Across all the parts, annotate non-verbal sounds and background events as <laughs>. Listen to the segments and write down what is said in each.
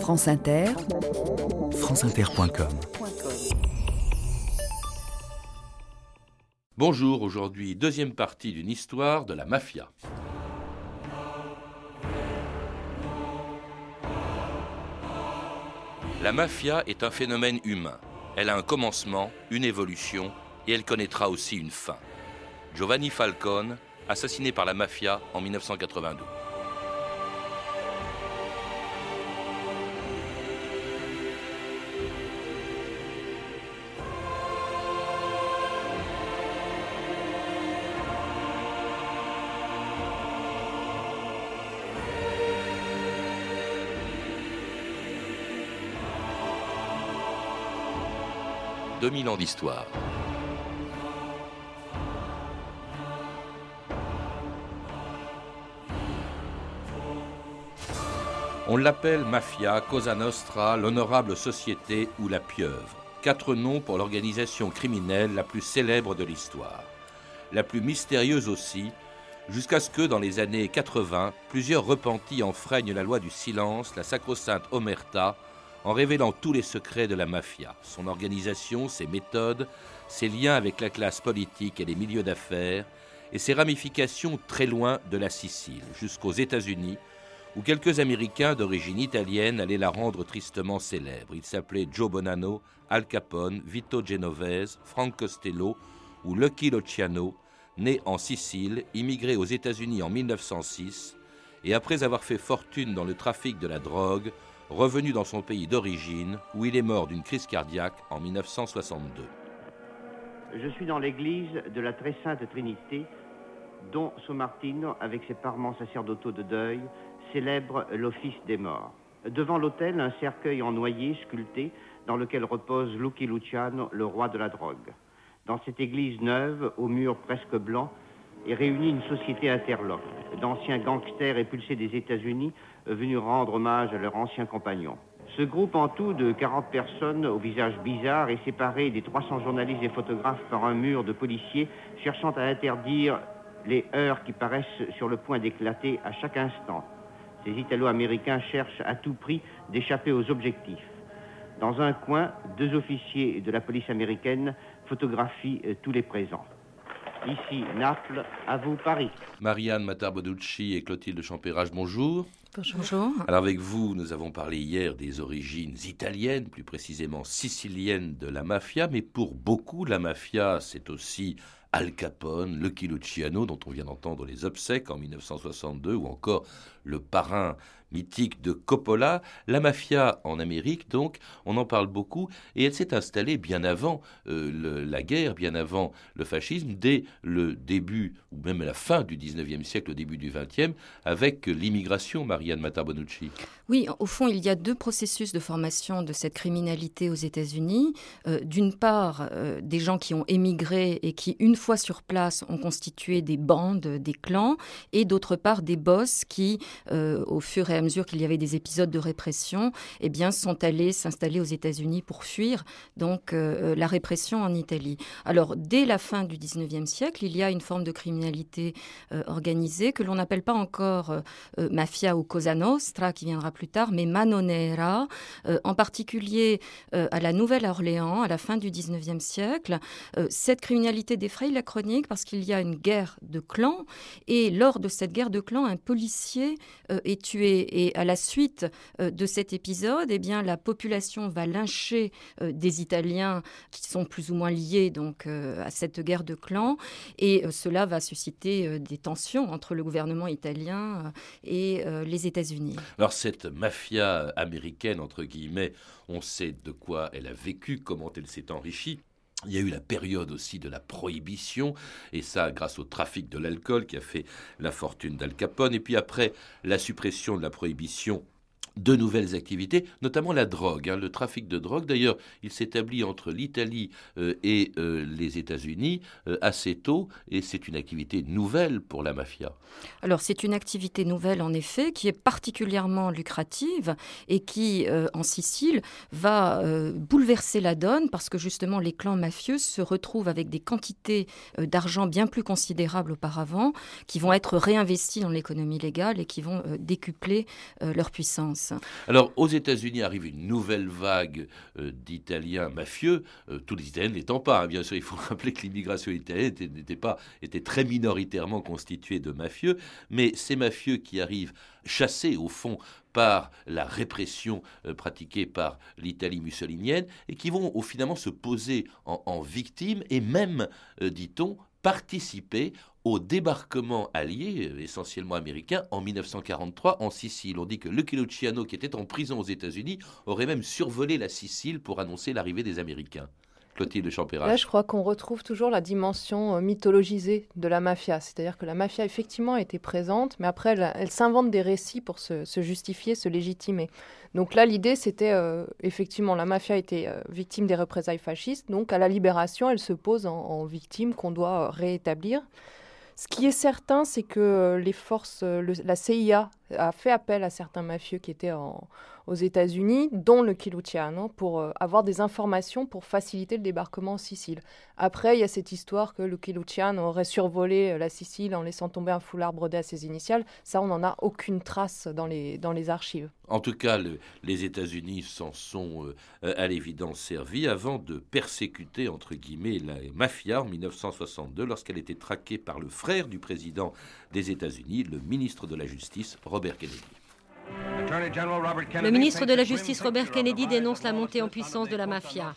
France Inter, franceinter.com Bonjour, aujourd'hui deuxième partie d'une histoire de la mafia. La mafia est un phénomène humain. Elle a un commencement, une évolution, et elle connaîtra aussi une fin. Giovanni Falcone, assassiné par la mafia en 1992. « 2000 ans d'histoire. On l'appelle mafia, Cosa Nostra, l'honorable société ou la pieuvre. Quatre noms pour l'organisation criminelle la plus célèbre de l'histoire. La plus mystérieuse aussi, jusqu'à ce que, dans les années 80, plusieurs repentis enfreignent la loi du silence, la sacro-sainte Omerta, en révélant tous les secrets de la mafia, son organisation, ses méthodes, ses liens avec la classe politique et les milieux d'affaires, et ses ramifications très loin de la Sicile, jusqu'aux États-Unis, où quelques Américains d'origine italienne allaient la rendre tristement célèbre. Ils s'appelaient Joe Bonanno, Al Capone, Vito Genovese, Frank Costello ou Lucky Luciano, né en Sicile, immigré aux États-Unis en 1906, et après avoir fait fortune dans le trafic de la drogue, revenu dans son pays d'origine, où il est mort d'une crise cardiaque en 1962. Je suis dans l'église de la Très Sainte Trinité, dont Martino, avec ses parements sacerdotaux de deuil, célèbre l'office des morts. Devant l'autel, un cercueil en noyer sculpté dans lequel repose Lucky Luciano, le roi de la drogue. Dans cette église neuve, aux murs presque blancs, est réunie une société interloque d'anciens gangsters épulsés des États-Unis venus rendre hommage à leurs anciens compagnons. Ce groupe en tout de 40 personnes au visage bizarre est séparé des 300 journalistes et photographes par un mur de policiers cherchant à interdire les heures qui paraissent sur le point d'éclater à chaque instant. Ces Italo-Américains cherchent à tout prix d'échapper aux objectifs. Dans un coin, deux officiers de la police américaine photographient euh, tous les présents. Ici, Naples, à vous, Paris. Marianne Matarboducci et Clotilde Champérage, bonjour. Bonjour. Alors avec vous, nous avons parlé hier des origines italiennes, plus précisément siciliennes de la mafia, mais pour beaucoup, la mafia, c'est aussi Al Capone, Lucky Luciano, dont on vient d'entendre les obsèques en 1962, ou encore le parrain mythique de Coppola, la mafia en Amérique, donc, on en parle beaucoup, et elle s'est installée bien avant euh, la guerre, bien avant le fascisme, dès le début, ou même la fin du 19e siècle, au début du 20e, avec l'immigration, Marianne Matabonucci. Oui, au fond, il y a deux processus de formation de cette criminalité aux États-Unis. Euh, d'une part, euh, des gens qui ont émigré et qui, une fois sur place, ont constitué des bandes, des clans, et d'autre part, des boss qui, au fur et à mesure qu'il y avait des épisodes de répression, eh bien, sont allés s'installer aux États-Unis pour fuir donc euh, la répression en Italie. Alors, dès la fin du 19e siècle, il y a une forme de criminalité euh, organisée que l'on n'appelle pas encore euh, mafia ou cosa nostra, qui viendra plus tard, mais manonera, en particulier à la Nouvelle-Orléans, à la fin du 19e siècle. cette criminalité la chronique parce qu'il y a une guerre de clans, et lors de cette guerre de clans, un policier est tué et à la suite euh, de cet épisode, eh bien, la population va lyncher euh, des Italiens qui sont plus ou moins liés donc euh, à cette guerre de clans, et cela va susciter des tensions entre le gouvernement italien et les États-Unis. Alors cette mafia américaine entre guillemets, on sait de quoi elle a vécu, comment elle s'est enrichie. Il y a eu la période aussi de la prohibition, et ça grâce au trafic de l'alcool qui a fait la fortune d'Al Capone. Et puis après la suppression de la prohibition de nouvelles activités, notamment la drogue, hein, le trafic de drogue. D'ailleurs, il s'établit entre l'Italie euh, et euh, les États-Unis euh, assez tôt, et c'est une activité nouvelle pour la mafia. Alors, c'est une activité nouvelle, en effet, qui est particulièrement lucrative et qui, en Sicile, va bouleverser la donne parce que justement, les clans mafieux se retrouvent avec des quantités d'argent bien plus considérables auparavant, qui vont être réinvestis dans l'économie légale et qui vont décupler leur puissance. Alors, aux États-Unis arrive une nouvelle vague d'Italiens mafieux, tous les Italiens n'étant pas. Hein, bien sûr, il faut <laughs> rappeler que l'immigration italienne n'était pas était très minoritairement constituée de mafieux, mais ces mafieux qui arrivent chassés au fond par la répression euh, pratiquée par l'Italie mussolinienne et qui vont au, finalement se poser en, victimes et même, euh, dit-on, participer au débarquement allié, essentiellement américain, en 1943 en Sicile. On dit que Lucky Luciano, qui était en prison aux États-Unis, aurait même survolé la Sicile pour annoncer l'arrivée des Américains. Clotilde Champérat. Là, je crois qu'on retrouve toujours la dimension euh, mythologisée de la mafia. C'est-à-dire que la mafia, effectivement, était présente, mais après, elle, s'invente des récits pour se, justifier, se légitimer. Donc là, l'idée, c'était euh, effectivement, la mafia était euh, victime des représailles fascistes. Donc à la libération, elle se pose en, victime qu'on doit réétablir. Ce qui est certain, c'est que les forces, la CIA a fait appel à certains mafieux qui étaient en, aux États-Unis, dont le Kiluciano, pour euh, avoir des informations pour faciliter le débarquement en Sicile. Après, il y a cette histoire que le Kiluciano aurait survolé euh, la Sicile en laissant tomber un foulard brodé à ses initiales. Ça, on n'en a aucune trace dans les, dans les archives. En tout cas, les États-Unis s'en sont euh, à l'évidence servis avant de persécuter, entre guillemets, la mafia en 1962 lorsqu'elle était traquée par le frère du président des États-Unis, le ministre de la Justice, Robert Kennedy. Le ministre de la Justice Robert Kennedy dénonce la montée en puissance de la mafia.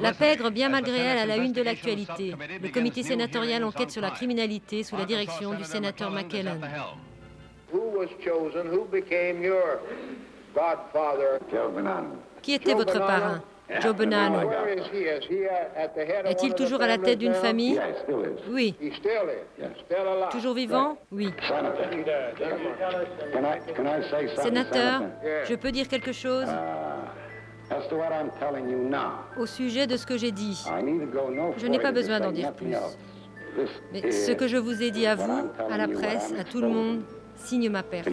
La pègre, bien malgré elle, à la une de l'actualité. Le comité sénatorial enquête sur la criminalité sous la direction du sénateur McKellen. Qui était votre parrain? Joe Bonanno. Est-il toujours à la tête d'une famille? Oui. Toujours vivant? Oui. Sénateur, je peux dire quelque chose? Au sujet de ce que j'ai dit. Je n'ai pas besoin d'en dire plus. Mais ce que je vous ai dit à vous, à la presse, à tout le monde, signe ma perte.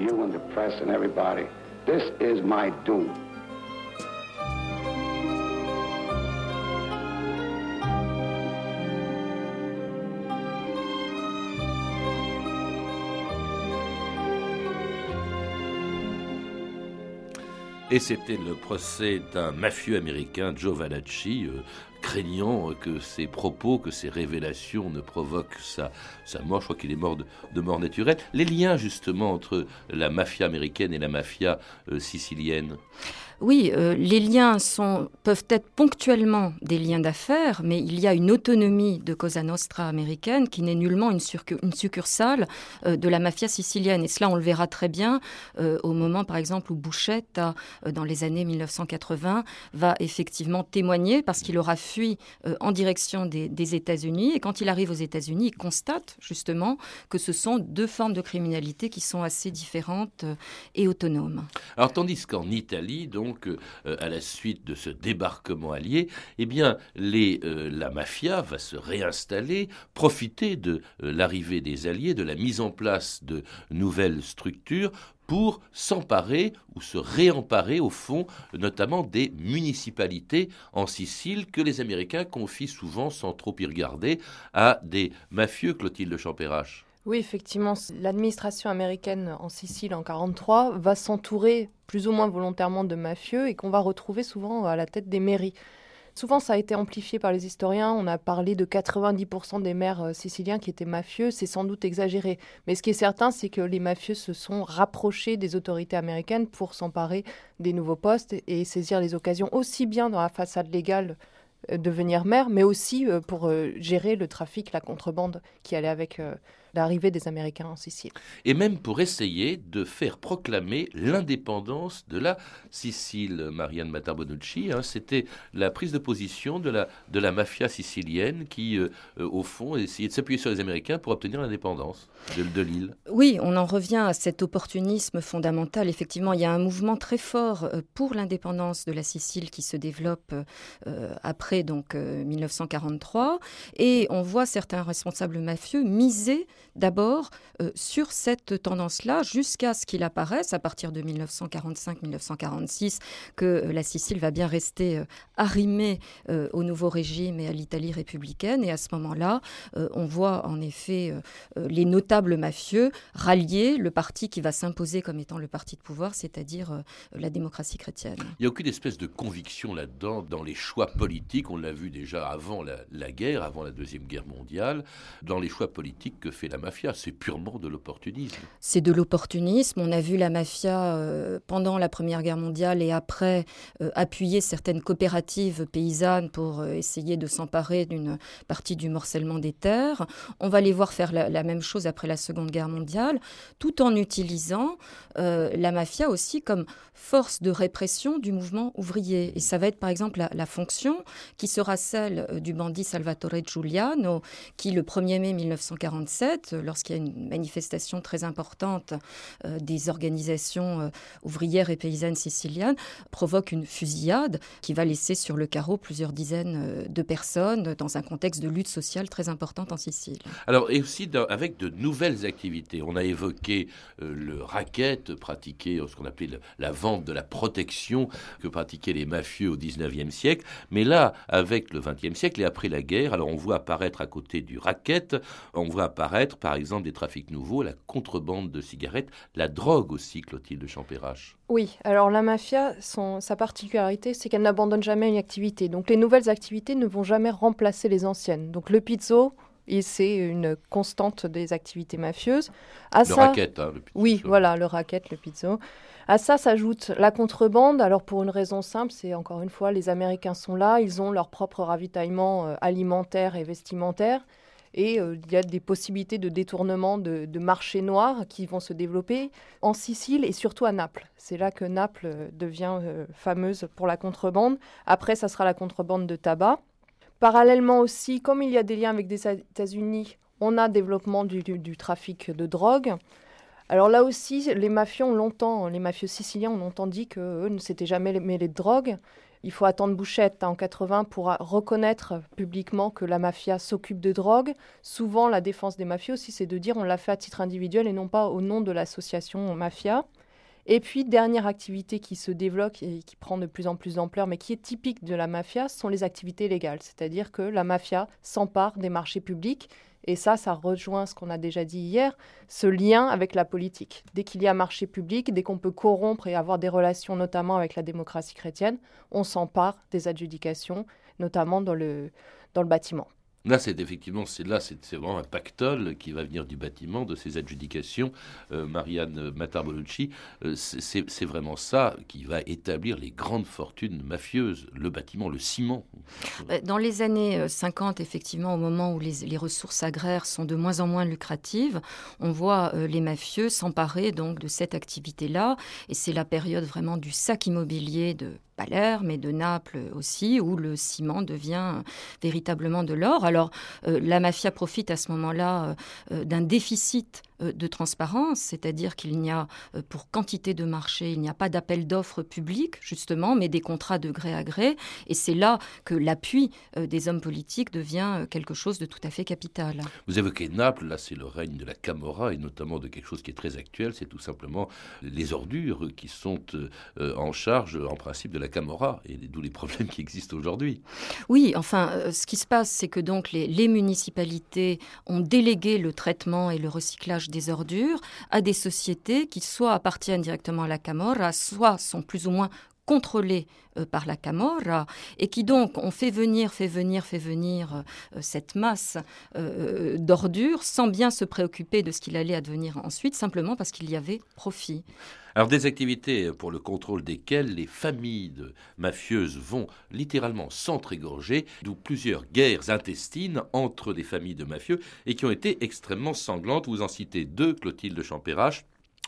Et c'était le procès d'un mafieux américain, Joe Valacci, euh, craignant que ses propos, que ses révélations ne provoquent sa, sa mort. Je crois qu'il est mort de, mort naturelle. Les liens justement entre la mafia américaine et la mafia euh, sicilienne? Oui, euh, les liens peuvent être ponctuellement des liens d'affaires, mais il y a une autonomie de Cosa Nostra américaine qui n'est nullement une, succursale euh, de la mafia sicilienne. Et cela, on le verra très bien euh, au moment, par exemple, où Bouchette, dans les années 1980, va effectivement témoigner parce qu'il aura fui en direction des États-Unis. Et quand il arrive aux États-Unis, il constate justement que ce sont deux formes de criminalité qui sont assez différentes et autonomes. Alors, tandis qu'en Italie, donc, que euh, à la suite de ce débarquement allié, eh bien, euh, la mafia va se réinstaller, profiter de euh, l'arrivée des Alliés, de la mise en place de nouvelles structures pour s'emparer ou se réemparer au fond, notamment des municipalités en Sicile que les Américains confient souvent, sans trop y regarder, à des mafieux, Clotilde Champérache. Oui, effectivement, l'administration américaine en Sicile en 1943 va s'entourer plus ou moins volontairement de mafieux et qu'on va retrouver souvent à la tête des mairies. Souvent, ça a été amplifié par les historiens. On a parlé de 90% des maires euh, siciliens qui étaient mafieux. C'est sans doute exagéré. Mais ce qui est certain, c'est que les mafieux se sont rapprochés des autorités américaines pour s'emparer des nouveaux postes et saisir les occasions aussi bien dans la façade légale euh, de devenir maire, mais aussi euh, pour gérer le trafic, la contrebande qui allait avec l'arrivée des Américains en Sicile. Et même pour essayer de faire proclamer l'indépendance de la Sicile. Marianne Matarbonucci, hein, c'était la prise de position de la, de la mafia sicilienne qui, euh, euh, au fond, essayait de s'appuyer sur les Américains pour obtenir l'indépendance de, de l'île. Oui, on en revient à cet opportunisme fondamental. Effectivement, il y a un mouvement très fort euh, pour l'indépendance de la Sicile qui se développe après donc 1943, et on voit certains responsables mafieux miser d'abord euh, sur cette tendance-là jusqu'à ce qu'il apparaisse à partir de 1945-1946 que euh, la Sicile va bien rester euh, arrimée au nouveau régime et à l'Italie républicaine. Et à ce moment-là, on voit en effet les notables mafieux rallier le parti qui va s'imposer comme étant le parti de pouvoir, c'est-à-dire la démocratie chrétienne. Il n'y a aucune espèce de conviction là-dedans dans les choix politiques. On l'a vu déjà avant la, la guerre, avant la Deuxième Guerre mondiale, dans les choix politiques que fait la mafia. C'est purement de l'opportunisme. C'est de l'opportunisme. On a vu la mafia euh, pendant la Première Guerre mondiale et après euh, appuyer certaines coopératives paysannes pour euh, essayer de s'emparer d'une partie du morcellement des terres. On va les voir faire la, même chose après la Seconde Guerre mondiale, tout en utilisant la mafia aussi comme force de répression du mouvement ouvrier. Et ça va être par exemple la, la fonction qui sera celle du bandit Salvatore Giuliano, qui le 1er mai 1947, lorsqu'il y a une manifestation très importante euh, des organisations euh, ouvrières et paysannes siciliennes, provoque une fusillade qui va laisser sur le carreau plusieurs dizaines euh, de personnes dans un contexte de lutte sociale très importante en Sicile. Alors, et aussi avec de nouvelles activités. On a évoqué le racket pratiqué, ce qu'on appelait la vente de la protection que pratiquaient les mafieux au 19e siècle. Mais là, avec le 20e siècle et après la guerre, alors on voit apparaître à côté du racket, on voit apparaître par exemple des trafics nouveaux, la contrebande de cigarettes, la drogue aussi, Clotilde Champérache. Oui, alors la mafia, sa particularité, c'est qu'elle n'abandonne jamais une activité. Donc les nouvelles activités ne vont jamais remplacer les anciennes. Donc le pizzo, c'est une constante des activités mafieuses. À le racket, hein, le pizzo. Oui, voilà, le racket, le pizzo. À ça s'ajoute la contrebande. Alors pour une raison simple, c'est encore une fois, les Américains sont là, ils ont leur propre ravitaillement euh, alimentaire et vestimentaire. Et euh, il y a des possibilités de détournement de, marchés noirs qui vont se développer en Sicile et surtout à Naples. C'est là que Naples euh, devient euh, fameuse pour la contrebande. Après, ça sera la contrebande de tabac. Parallèlement aussi, comme il y a des liens avec les États-Unis, on a développement du, trafic de drogue. Alors là aussi, les mafieux longtemps, les mafieux siciliens ont longtemps dit qu'eux ne s'étaient jamais mêlés de drogue. Il faut attendre Bouchette en 80 pour reconnaître publiquement que la mafia s'occupe de drogue. Souvent, la défense des mafieux aussi, c'est de dire on l'a fait à titre individuel et non pas au nom de l'association mafia. Et puis, dernière activité qui se développe et qui prend de plus en plus d'ampleur, mais qui est typique de la mafia, sont les activités légales. C'est-à-dire que la mafia s'empare des marchés publics et ça, ça rejoint ce qu'on a déjà dit hier, ce lien avec la politique. Dès qu'il y a marché public, dès qu'on peut corrompre et avoir des relations notamment avec la démocratie chrétienne, on s'empare des adjudications, notamment dans le, dans le bâtiment. Là, c'est effectivement, c'est là, c'est vraiment un pactole qui va venir du bâtiment, de ces adjudications. Euh, Marianne Matarbolucci, euh, c'est vraiment ça qui va établir les grandes fortunes mafieuses, le bâtiment, le ciment. Bah, dans les années 50, euh, effectivement, au moment où les, ressources agraires sont de moins en moins lucratives, on voit les mafieux s'emparer donc de cette activité-là, et c'est la période vraiment du sac immobilier de Palerme mais de Naples aussi, où le ciment devient véritablement de l'or. Alors, euh, la mafia profite à ce moment-là euh, euh, d'un déficit de transparence, c'est-à-dire qu'il n'y a, pour quantité de marché, il n'y a pas d'appel d'offres public, justement, mais des contrats de gré à gré. Et c'est là que l'appui des hommes politiques devient quelque chose de tout à fait capital. Vous évoquez Naples, là c'est le règne de la Camorra, et notamment de quelque chose qui est très actuel, c'est tout simplement les ordures qui sont en charge, en principe, de la Camorra, et d'où les problèmes qui existent aujourd'hui. Oui, enfin, ce qui se passe, c'est que donc les, municipalités ont délégué le traitement et le recyclage des ordures à des sociétés qui soit appartiennent directement à la Camorra, soit sont plus ou moins contrôlées euh, par la Camorra et qui donc ont fait venir, fait venir, fait venir euh, cette masse euh, d'ordures sans bien se préoccuper de ce qu'il allait advenir ensuite, simplement parce qu'il y avait profit. Alors des activités pour le contrôle desquelles les familles de mafieuses vont littéralement s'entrégorger, d'où plusieurs guerres intestines entre les familles de mafieux et qui ont été extrêmement sanglantes. Vous en citez deux, Clotilde Champérache.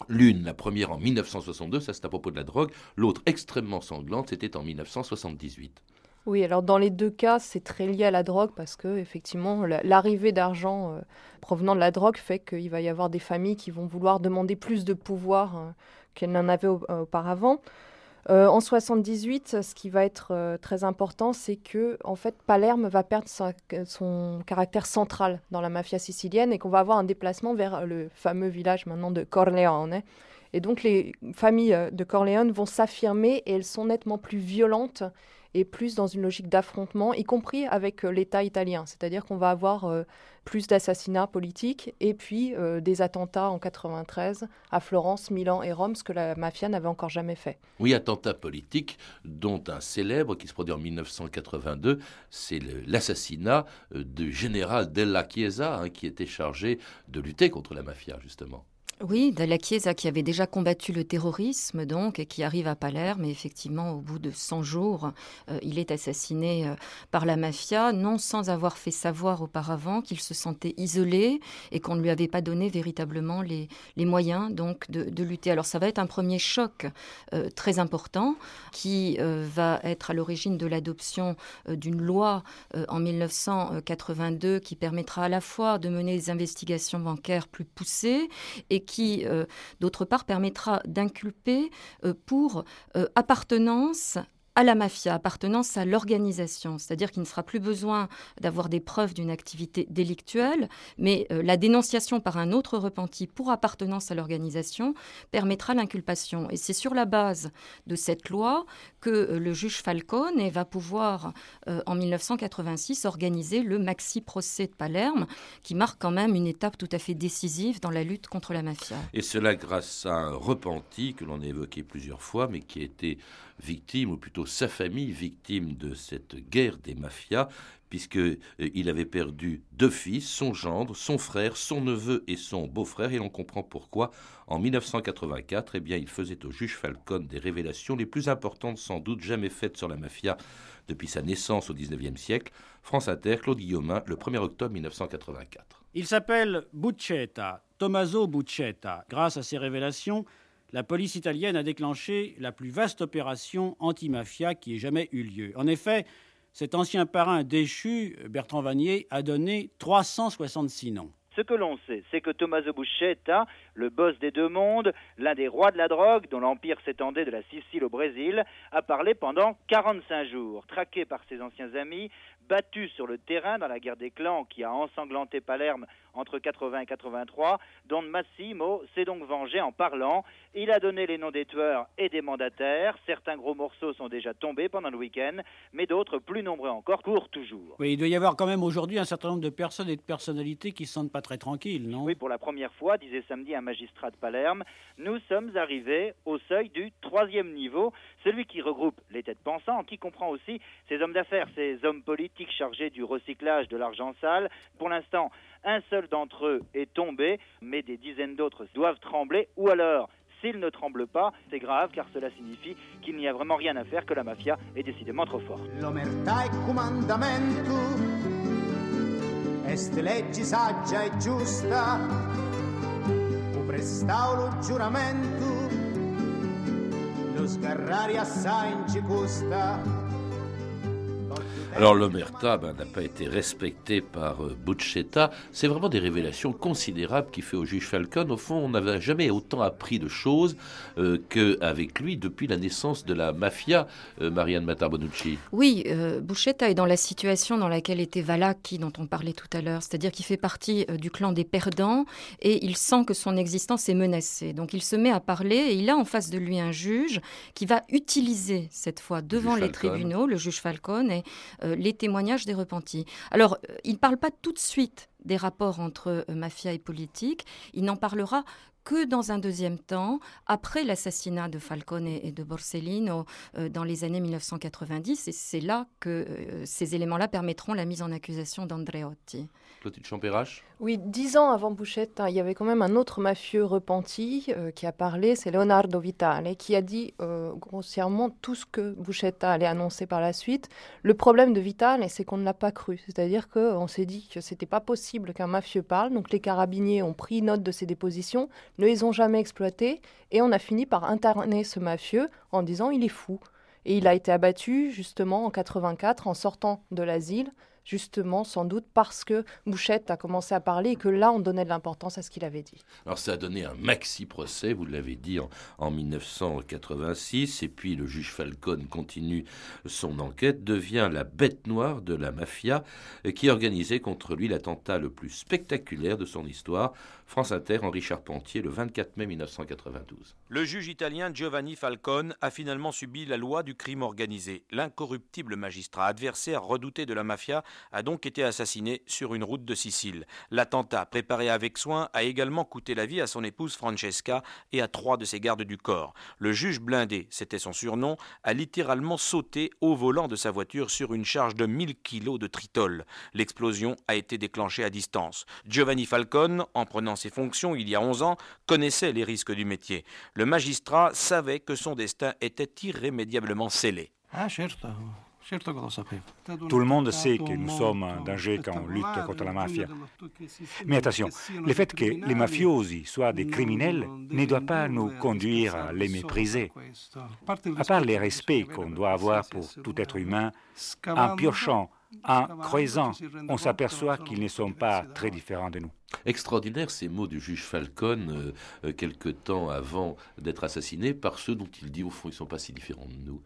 L'une, la première en 1962, ça c'est à propos de la drogue. L'autre, extrêmement sanglante, c'était en 1978. Oui, alors dans les deux cas, c'est très lié à la drogue parce que effectivement, l'arrivée d'argent euh, provenant de la drogue fait qu'il va y avoir des familles qui vont vouloir demander plus de pouvoir euh, qu'elles n'en avaient auparavant. Euh, en 78, ce qui va être euh, très important, c'est que en fait, Palerme va perdre son caractère central dans la mafia sicilienne et qu'on va avoir un déplacement vers le fameux village maintenant de Corleone. Et donc les familles euh, de Corleone vont s'affirmer et elles sont nettement plus violentes et plus dans une logique d'affrontement, y compris avec euh, l'État italien. C'est-à-dire qu'on va avoir euh, plus d'assassinats politiques et puis euh, des attentats en 93 à Florence, Milan et Rome, ce que la mafia n'avait encore jamais fait. Oui, attentats politiques, dont un célèbre qui se produit en 1982, c'est l'assassinat du général Della Chiesa, hein, qui était chargé de lutter contre la mafia, justement. Oui, Dalla Chiesa qui avait déjà combattu le terrorisme donc et qui arrive à Palerme et effectivement au bout de 100 jours, euh, il est assassiné euh, par la mafia, non sans avoir fait savoir auparavant qu'il se sentait isolé et qu'on ne lui avait pas donné véritablement les, moyens donc de, lutter. Alors ça va être un premier choc euh, très important qui va être à l'origine de l'adoption d'une loi en 1982 qui permettra à la fois de mener des investigations bancaires plus poussées et qui, euh, d'autre part, permettra d'inculper euh, pour euh, appartenance à la mafia, appartenance à l'organisation, c'est-à-dire qu'il ne sera plus besoin d'avoir des preuves d'une activité délictuelle, mais euh, la dénonciation par un autre repenti pour appartenance à l'organisation permettra l'inculpation. Et c'est sur la base de cette loi que euh, le juge Falcone va pouvoir, euh, en 1986, organiser le maxi-procès de Palerme, qui marque quand même une étape tout à fait décisive dans la lutte contre la mafia. Et cela grâce à un repenti que l'on a évoqué plusieurs fois, mais qui a été victime, ou plutôt sa famille victime de cette guerre des mafias, puisqu'il euh, avait perdu deux fils, son gendre, son frère, son neveu et son beau-frère, et l'on comprend pourquoi, en 1984, eh bien, il faisait au juge Falcone des révélations les plus importantes sans doute jamais faites sur la mafia depuis sa naissance au XIXe siècle. France Inter, Claude Guillaumin, le 1er octobre 1984. Il s'appelle Buccetta, Tommaso Buccetta. Grâce à ces révélations, la police italienne a déclenché la plus vaste opération anti-mafia qui ait jamais eu lieu. En effet, cet ancien parrain déchu, Bertrand Vanier, a donné 366 noms. Ce que l'on sait, c'est que Tommaso Buscetta, le boss des deux mondes, l'un des rois de la drogue, dont l'empire s'étendait de la Sicile au Brésil, a parlé pendant 45 jours. Traqué par ses anciens amis, battu sur le terrain dans la guerre des clans qui a ensanglanté Palerme entre 80 et 83, Don Massimo s'est donc vengé en parlant. Il a donné les noms des tueurs et des mandataires. Certains gros morceaux sont déjà tombés pendant le week-end, mais d'autres, plus nombreux encore, courent toujours. Il doit y avoir quand même aujourd'hui un certain nombre de personnes et de personnalités qui ne se sentent pas très tranquilles, non Oui, pour la première fois, disait samedi un magistrat de Palerme, nous sommes arrivés au seuil du troisième niveau, celui qui regroupe les têtes pensantes, qui comprend aussi ces hommes d'affaires, ces hommes politiques chargés du recyclage de l'argent sale. Pour l'instant, un seul d'entre eux est tombé, mais des dizaines d'autres doivent trembler, ou alors s'ils ne tremblent pas, c'est grave car cela signifie qu'il n'y a vraiment rien à faire, que la mafia est décidément trop forte. Est legge saggia e giusta, o prestaulo giuramento, lo sgarrare assai in ci custa. Alors l'omerta ben, n'a pas été respecté par euh, C'est vraiment des révélations considérables qui fait au juge Falcon. Au fond, on n'avait jamais autant appris de choses euh, qu'avec lui depuis la naissance de la mafia, euh, Marianne Matarbonucci. Oui, euh, est dans la situation dans laquelle était Valacchi, dont on parlait tout à l'heure. C'est-à-dire qu'il fait partie du clan des perdants et il sent que son existence est menacée. Donc il se met à parler et il a en face de lui un juge qui va utiliser cette fois devant les tribunaux, le juge Falcon, et les témoignages des repentis. Alors, euh, il ne parle pas tout de suite des rapports entre euh, mafia et politique, il n'en parlera que dans un deuxième temps, après l'assassinat de Falcone et de Borsellino dans les années 1990, et c'est là que ces éléments-là permettront la mise en accusation d'Andreotti. Oui, dix ans avant Bouchette, hein, il y avait quand même un autre mafieux repenti euh, qui a parlé, c'est Leonardo Vitale, qui a dit euh, grossièrement tout ce que Bouchetta allait annoncer par la suite. Le problème de Vitale, c'est qu'on ne l'a pas cru. C'est-à-dire qu'on s'est dit que c'était pas possible qu'un mafieux parle. Donc les carabiniers ont pris note de ses dépositions, ne les ont jamais exploitées, et on a fini par interner ce mafieux en disant il est fou. Et il a été abattu justement en 84 en sortant de l'asile justement, sans doute parce que Bouchette a commencé à parler et que là, on donnait de l'importance à ce qu'il avait dit. Alors ça a donné un maxi-procès, vous l'avez dit, en, en, 1986, et puis le juge Falcone continue son enquête, devient la bête noire de la mafia qui organisait contre lui l'attentat le plus spectaculaire de son histoire. France Inter, Henri Charpentier, le 24 mai 1992. Le juge italien Giovanni Falcone a finalement subi la loi du crime organisé. L'incorruptible magistrat, adversaire redouté de la mafia, a donc été assassiné sur une route de Sicile. L'attentat, préparé avec soin, a également coûté la vie à son épouse Francesca et à trois de ses gardes du corps. Le juge blindé, c'était son surnom, a littéralement sauté au volant de sa voiture sur une charge de 1000 kilos de tritol. L'explosion a été déclenchée à distance. Giovanni Falcone, en prenant ses fonctions il y a 11 ans, connaissait les risques du métier. Le magistrat savait que son destin était irrémédiablement scellé. Ah, Tout le monde sait que nous sommes en danger quand on lutte contre la mafia. Mais attention, le fait que les mafiosi soient des criminels ne doit pas nous conduire à les mépriser. À part les respects qu'on doit avoir pour tout être humain, en piochant, en creusant, on s'aperçoit qu'ils ne sont pas très différents de nous. Extraordinaire ces mots du juge Falcone, euh, quelque temps avant d'être assassiné, par ceux dont il dit au fond ils ne sont pas si différents de nous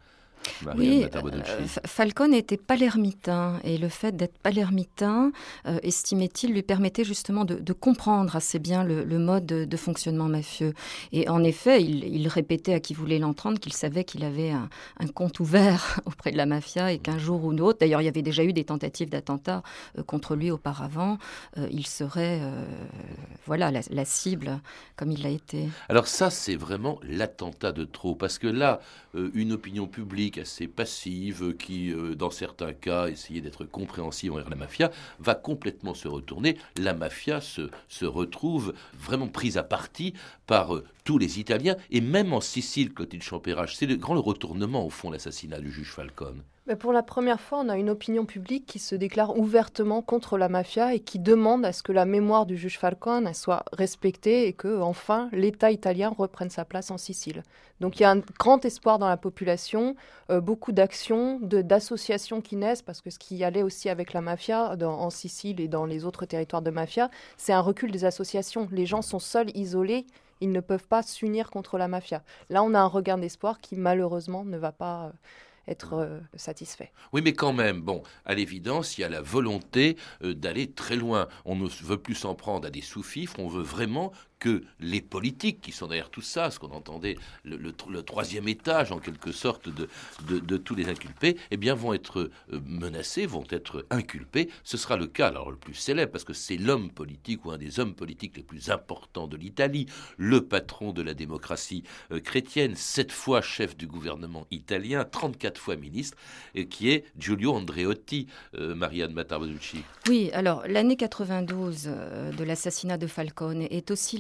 oui, euh, Falcone était palermitain et le fait d'être palermitain, euh, estimait-il, lui permettait justement de, comprendre assez bien le, mode de, fonctionnement mafieux. Et en effet, il, répétait à qui voulait l'entendre qu'il savait qu'il avait un, compte ouvert <laughs> auprès de la mafia et qu'un jour ou l'autre, d'ailleurs il y avait déjà eu des tentatives d'attentat euh, contre lui auparavant, il serait voilà la, la, cible comme il l'a été. Alors ça, c'est vraiment l'attentat de trop, parce que là, une opinion publique assez passive, qui, euh, dans certains cas, essayait d'être compréhensive envers la mafia, va complètement se retourner. La mafia se, retrouve vraiment prise à partie par euh, tous les Italiens, et même en Sicile, Clotilde Champérage. C'est le grand retournement, au fond, l'assassinat du juge Falcone. Mais pour la première fois, on a une opinion publique qui se déclare ouvertement contre la mafia et qui demande à ce que la mémoire du juge Falcone soit respectée et que, enfin, l'État italien reprenne sa place en Sicile. Donc il y a un grand espoir dans la population, euh, beaucoup d'actions, d'associations qui naissent, parce que ce qui allait aussi avec la mafia en Sicile et dans les autres territoires de mafia, c'est un recul des associations. Les gens sont seuls, isolés, ils ne peuvent pas s'unir contre la mafia. Là, on a un regain d'espoir qui malheureusement ne va pas... Euh, être euh, satisfait. Oui, mais quand même, bon, à l'évidence, il y a la volonté euh, d'aller très loin. On ne veut plus s'en prendre à des sous-fifres, on veut vraiment que les politiques qui sont derrière tout ça, ce qu'on entendait, le, troisième étage en quelque sorte de, tous les inculpés, eh bien vont être euh, menacés, vont être inculpés. Ce sera le cas, alors le plus célèbre, parce que c'est l'homme politique ou un des hommes politiques les plus importants de l'Italie, le patron de la démocratie euh, chrétienne, sept fois chef du gouvernement italien, 34 fois ministre, et qui est Giulio Andreotti, euh, Marianne Matarbaducci. Oui, alors l'année 92 de l'assassinat de Falcone est aussi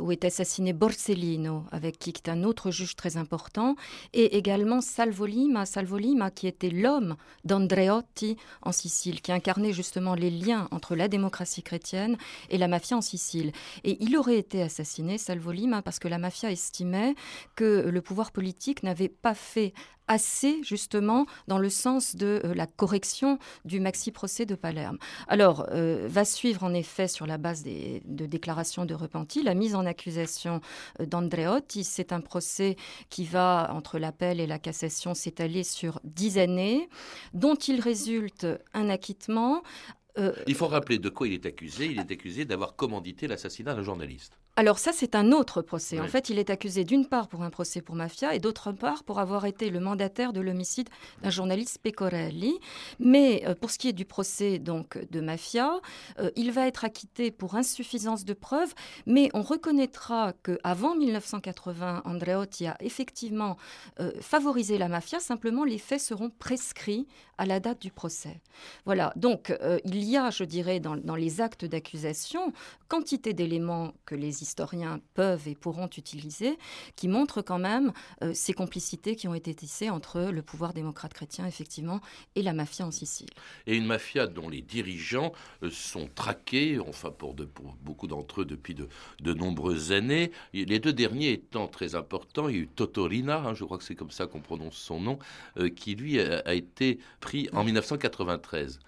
où est assassiné Borsellino, avec qui est un autre juge très important, et également Salvolima, Salvolima qui était l'homme d'Andreotti en Sicile, qui incarnait justement les liens entre la démocratie chrétienne et la mafia en Sicile. Et il aurait été assassiné, Salvolima, parce que la mafia estimait que le pouvoir politique n'avait pas fait assez justement dans le sens de euh, la correction du maxi-procès de Palerme. Alors, euh, va suivre en effet sur la base de déclarations de repenti la mise en accusation euh, d'Andreotti. C'est un procès qui va, entre l'appel et la cassation, s'étaler sur dix années, dont il résulte un acquittement. il faut rappeler de quoi il est accusé. Il est accusé d'avoir commandité l'assassinat d'un journaliste. Alors ça, c'est un autre procès. En fait, il est accusé d'une part pour un procès pour mafia et d'autre part pour avoir été le mandataire de l'homicide d'un journaliste Pecorelli. Mais euh, pour ce qui est du procès donc de mafia, euh, il va être acquitté pour insuffisance de preuves, mais on reconnaîtra que avant 1980, Andreotti a effectivement euh, favorisé la mafia. Simplement, les faits seront prescrits à la date du procès. Voilà. Donc, il y a, je dirais, dans, dans les actes d'accusation, quantité d'éléments que les historiens peuvent et pourront utiliser, qui montrent quand même euh, ces complicités qui ont été tissées entre le pouvoir démocrate chrétien, effectivement, et la mafia en Sicile. Et une mafia dont les dirigeants euh, sont traqués, enfin pour, beaucoup d'entre eux depuis de, nombreuses années. Les deux derniers étant très importants, il y a eu Totorina, hein, je crois que c'est comme ça qu'on prononce son nom, euh, qui lui a, été pris en 1993.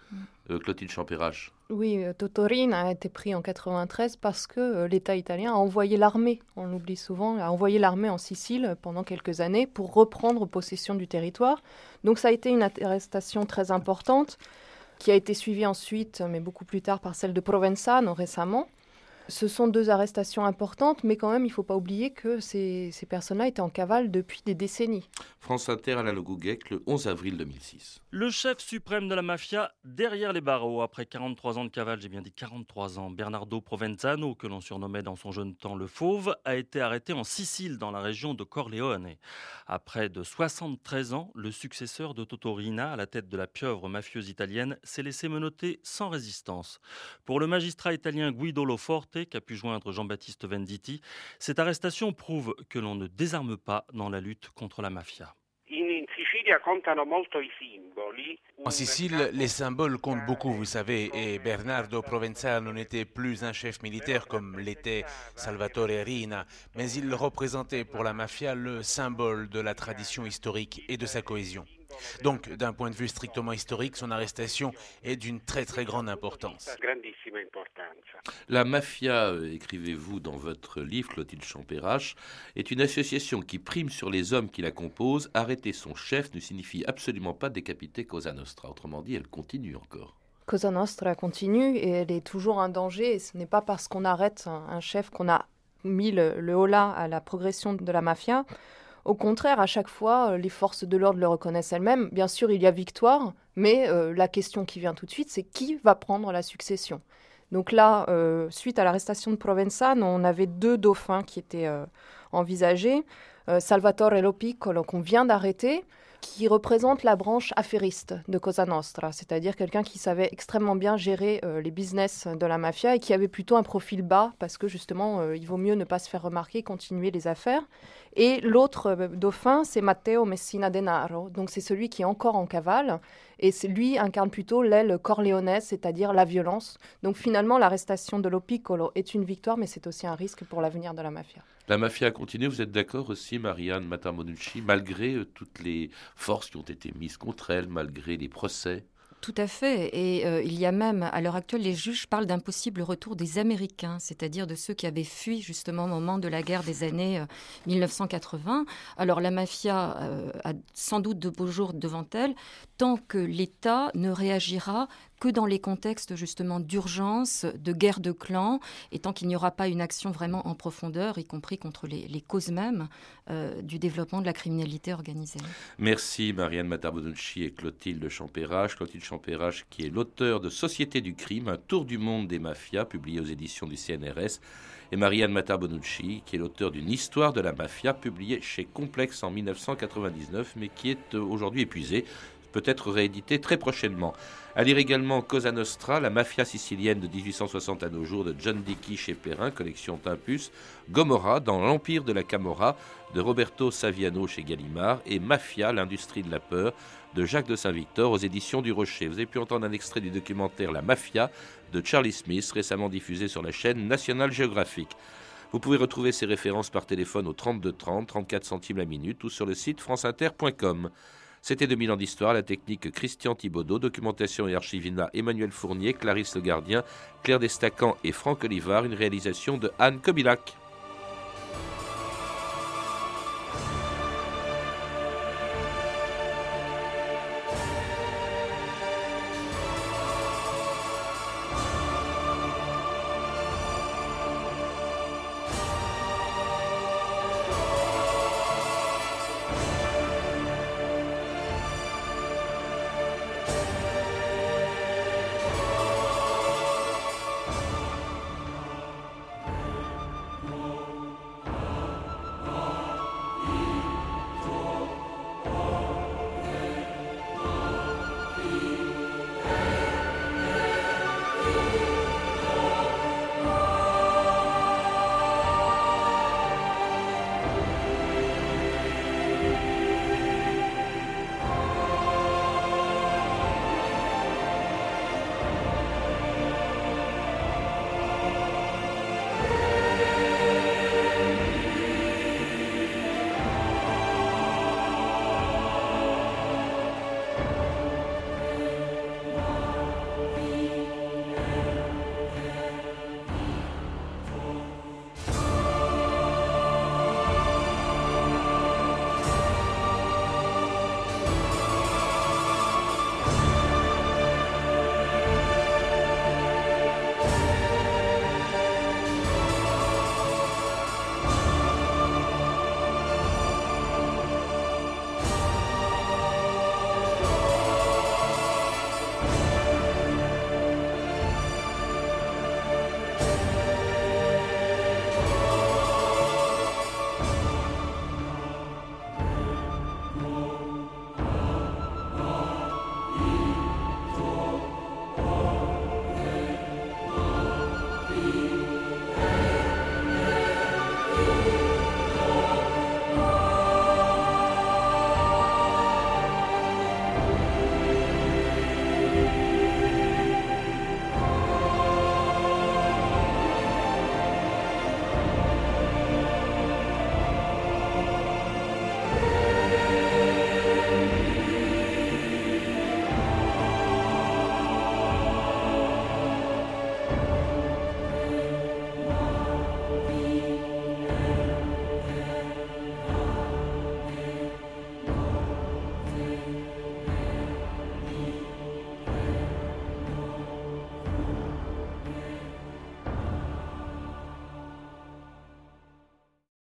Euh, Clotilde Champérache. Oui, euh, Totorine a été pris en 93 parce que euh, l'État italien a envoyé l'armée, on l'oublie souvent, a envoyé l'armée en Sicile pendant quelques années pour reprendre possession du territoire. Donc ça a été une arrestation très importante qui a été suivie ensuite, mais beaucoup plus tard, par celle de Provenzano récemment. Ce sont deux arrestations importantes, mais quand même, il ne faut pas oublier que ces, personnes-là étaient en cavale depuis des décennies. France Inter à la Logouguec, le 11 avril 2006. Le chef suprême de la mafia derrière les barreaux, après 43 ans de cavale, j'ai bien dit 43 ans, Bernardo Provenzano, que l'on surnommait dans son jeune temps le Fauve, a été arrêté en Sicile, dans la région de Corleone. Après de 73 ans, le successeur de Totorina, à la tête de la pieuvre mafieuse italienne, s'est laissé menotter sans résistance. Pour le magistrat italien Guido Loforte, qu'a pu joindre Jean-Baptiste Venditti, cette arrestation prouve que l'on ne désarme pas dans la lutte contre la mafia. En Sicile, les symboles comptent beaucoup, vous savez, et Bernardo Provenzano n'était plus un chef militaire comme l'était Salvatore Rina, mais il représentait pour la mafia le symbole de la tradition historique et de sa cohésion. Donc, d'un point de vue strictement historique, son arrestation est d'une très très grande importance. La mafia, euh, écrivez-vous dans votre livre, Clotilde Champérache, est une association qui prime sur les hommes qui la composent. Arrêter son chef ne signifie absolument pas décapiter Cosa Nostra. Autrement dit, elle continue encore. Cosa Nostra continue et elle est toujours un danger. Et ce n'est pas parce qu'on arrête un, chef qu'on a mis le, le holà à la progression de la mafia. Au contraire, à chaque fois, euh, les forces de l'ordre le reconnaissent elles-mêmes. Bien sûr, il y a victoire, mais euh, la question qui vient tout de suite, c'est qui va prendre la succession Donc là, euh, suite à l'arrestation de Provenzano, on avait deux dauphins qui étaient envisagés. Salvatore Lopiccolo, qu'on vient d'arrêter, qui représente la branche affairiste de Cosa Nostra, c'est-à-dire quelqu'un qui savait extrêmement bien gérer les business de la mafia et qui avait plutôt un profil bas parce que justement, il vaut mieux ne pas se faire remarquer, continuer les affaires. Et l'autre euh, dauphin, c'est Matteo Messina Denaro. Donc c'est celui qui est encore en cavale. Et lui incarne plutôt l'aile corléonaise, c'est-à-dire la violence. Donc finalement, l'arrestation de Lopiccolo est une victoire, mais c'est aussi un risque pour l'avenir de la mafia. La mafia continue, vous êtes d'accord aussi, Marianne Matamonucci, malgré euh, toutes les forces qui ont été mises contre elle, malgré les procès? Tout à fait. Et euh, il y a même, à l'heure actuelle, les juges parlent d'un possible retour des Américains, c'est-à-dire de ceux qui avaient fui justement au moment de la guerre des années 1980. Euh, Alors la mafia euh, a sans doute de beaux jours devant elle, tant que l'État ne réagira que dans les contextes justement d'urgence, de guerre de clans, et tant qu'il n'y aura pas une action vraiment en profondeur, y compris contre les, causes mêmes euh, du développement de la criminalité organisée. Merci Marianne Matarbonucci et Clotilde Champérache. Clotilde Champérache qui est l'auteur de Société du crime, un tour du monde des mafias, publié aux éditions du CNRS, et Marianne Matarbonucci qui est l'auteur d'une histoire de la mafia, publiée chez Complexe en 1999, mais qui est euh, aujourd'hui épuisée peut être réédité très prochainement. À lire également Cosa Nostra, la mafia sicilienne de 1860 à nos jours de John Dickey chez Perrin, collection Timpus, Gomorra dans l'Empire de la Camorra de Roberto Saviano chez Gallimard et Mafia, l'industrie de la peur de Jacques de Saint-Victor aux éditions du Rocher. Vous avez pu entendre un extrait du documentaire La Mafia de Charlie Smith, récemment diffusé sur la chaîne National Geographic. Vous pouvez retrouver ces références par téléphone au 32 30, 34 centimes la minute ou sur le site franceinter.com. C'était 2000 ans d'histoire, la technique Christian Thibaudot, documentation et archivina Emmanuel Fournier, Clarisse Le Gardien, Claire Destacan et Franck Olivard, une réalisation de Anne Kobilac.